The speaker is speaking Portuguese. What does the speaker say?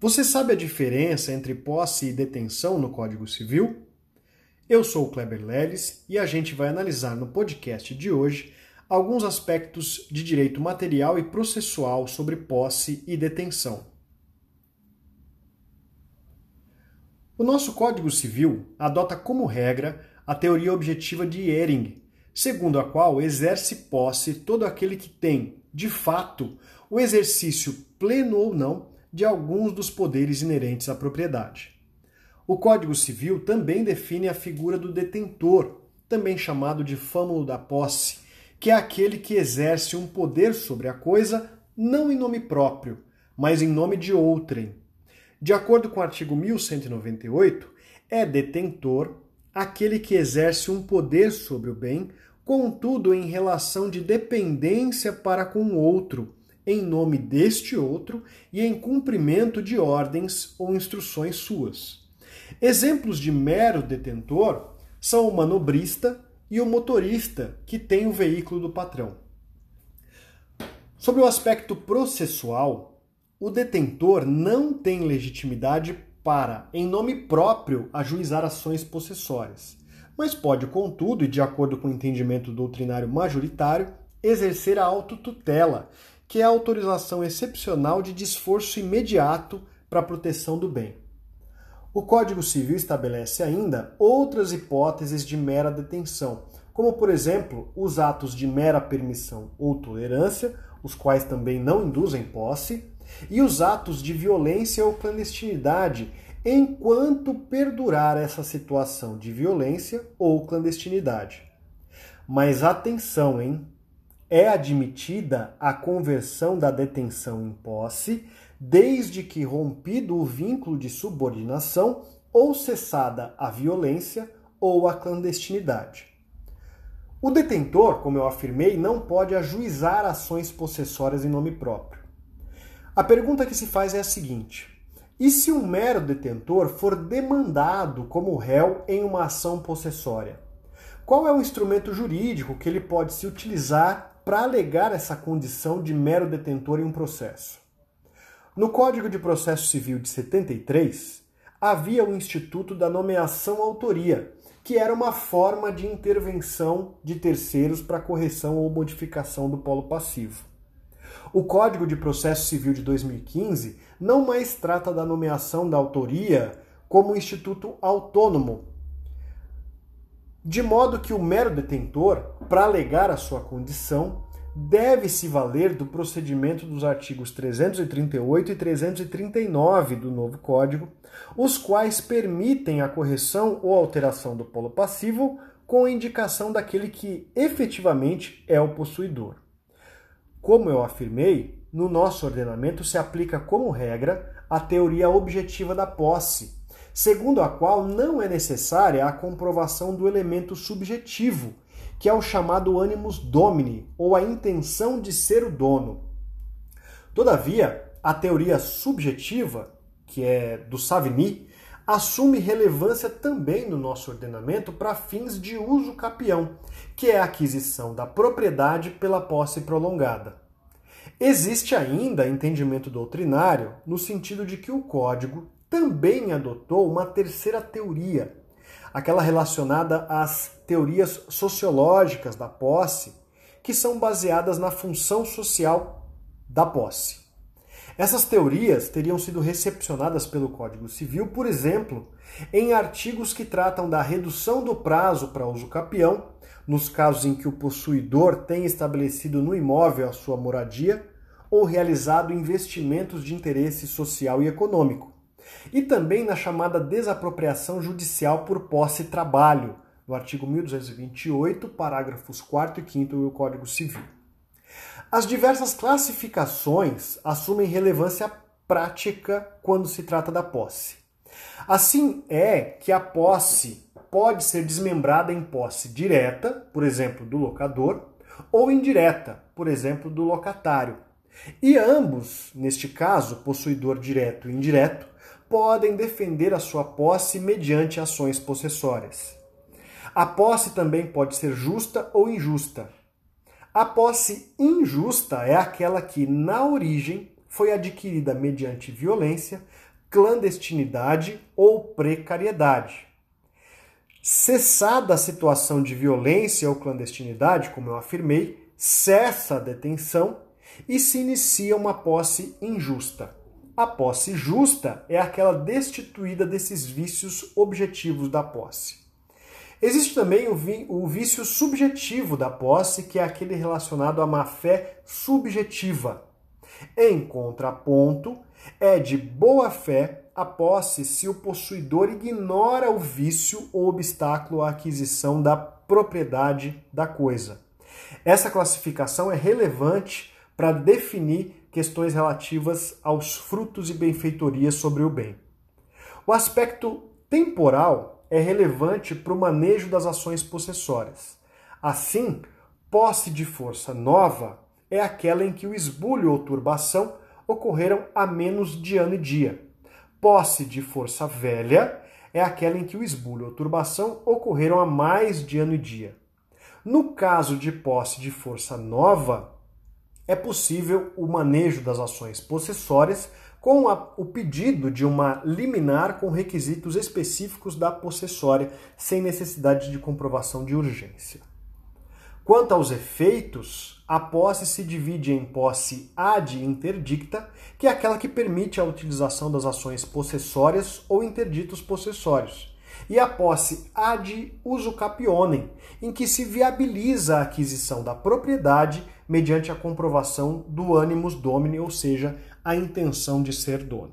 Você sabe a diferença entre posse e detenção no Código Civil? Eu sou o Kleber Leles e a gente vai analisar no podcast de hoje alguns aspectos de direito material e processual sobre posse e detenção. O nosso Código Civil adota como regra a teoria objetiva de Ehring, segundo a qual exerce posse todo aquele que tem, de fato, o exercício pleno ou não de alguns dos poderes inerentes à propriedade. O Código Civil também define a figura do detentor, também chamado de fâmulo da posse, que é aquele que exerce um poder sobre a coisa não em nome próprio, mas em nome de outrem. De acordo com o artigo 1198, é detentor aquele que exerce um poder sobre o bem, contudo em relação de dependência para com o outro, em nome deste outro e em cumprimento de ordens ou instruções suas. Exemplos de mero detentor são o manobrista e o motorista que tem o veículo do patrão. Sobre o aspecto processual, o detentor não tem legitimidade para, em nome próprio, ajuizar ações possessórias, mas pode, contudo, e de acordo com o entendimento doutrinário majoritário, exercer a autotutela, que é a autorização excepcional de desforço imediato para a proteção do bem. O Código Civil estabelece ainda outras hipóteses de mera detenção, como, por exemplo, os atos de mera permissão ou tolerância, os quais também não induzem posse, e os atos de violência ou clandestinidade, enquanto perdurar essa situação de violência ou clandestinidade. Mas atenção, hein? É admitida a conversão da detenção em posse, desde que rompido o vínculo de subordinação ou cessada a violência ou a clandestinidade. O detentor, como eu afirmei, não pode ajuizar ações possessórias em nome próprio. A pergunta que se faz é a seguinte: e se um mero detentor for demandado como réu em uma ação possessória? Qual é o instrumento jurídico que ele pode se utilizar para alegar essa condição de mero detentor em um processo. No Código de Processo Civil de 73, havia o Instituto da Nomeação Autoria, que era uma forma de intervenção de terceiros para correção ou modificação do polo passivo. O Código de Processo Civil de 2015 não mais trata da nomeação da autoria como instituto autônomo, de modo que o mero detentor, para alegar a sua condição, deve se valer do procedimento dos artigos 338 e 339 do novo Código, os quais permitem a correção ou alteração do polo passivo com indicação daquele que efetivamente é o possuidor. Como eu afirmei, no nosso ordenamento se aplica como regra a teoria objetiva da posse, segundo a qual não é necessária a comprovação do elemento subjetivo, que é o chamado animus domini, ou a intenção de ser o dono. Todavia, a teoria subjetiva, que é do Savigny, assume relevância também no nosso ordenamento para fins de uso capião, que é a aquisição da propriedade pela posse prolongada. Existe ainda entendimento doutrinário no sentido de que o Código também adotou uma terceira teoria, aquela relacionada às teorias sociológicas da posse, que são baseadas na função social da posse. Essas teorias teriam sido recepcionadas pelo Código Civil, por exemplo, em artigos que tratam da redução do prazo para uso capião, nos casos em que o possuidor tem estabelecido no imóvel a sua moradia ou realizado investimentos de interesse social e econômico e também na chamada desapropriação judicial por posse e trabalho, no artigo 1228, parágrafos 4 e 5 do Código Civil. As diversas classificações assumem relevância prática quando se trata da posse. Assim é que a posse pode ser desmembrada em posse direta, por exemplo, do locador, ou indireta, por exemplo, do locatário. E ambos, neste caso, possuidor direto e indireto, podem defender a sua posse mediante ações possessórias. A posse também pode ser justa ou injusta. A posse injusta é aquela que, na origem, foi adquirida mediante violência clandestinidade ou precariedade. Cessada a situação de violência ou clandestinidade, como eu afirmei, cessa a detenção e se inicia uma posse injusta. A posse justa é aquela destituída desses vícios objetivos da posse. Existe também o, vício subjetivo da posse, que é aquele relacionado à má-fé subjetiva. Em contraponto, é de boa fé a posse se o possuidor ignora o vício ou obstáculo à aquisição da propriedade da coisa. Essa classificação é relevante para definir questões relativas aos frutos e benfeitorias sobre o bem. O aspecto temporal é relevante para o manejo das ações possessórias. Assim, posse de força nova é aquela em que o esbulho ou turbação ocorreram a menos de ano e dia. Posse de força velha é aquela em que o esbulho ou turbação ocorreram a mais de ano e dia. No caso de posse de força nova, é possível o manejo das ações possessórias com a, o pedido de uma liminar com requisitos específicos da possessória, sem necessidade de comprovação de urgência. Quanto aos efeitos, a posse se divide em posse ad interdicta, que é aquela que permite a utilização das ações possessórias ou interditos possessórios, e a posse ad usucapionem, em que se viabiliza a aquisição da propriedade mediante a comprovação do animus domini, ou seja, a intenção de ser dono.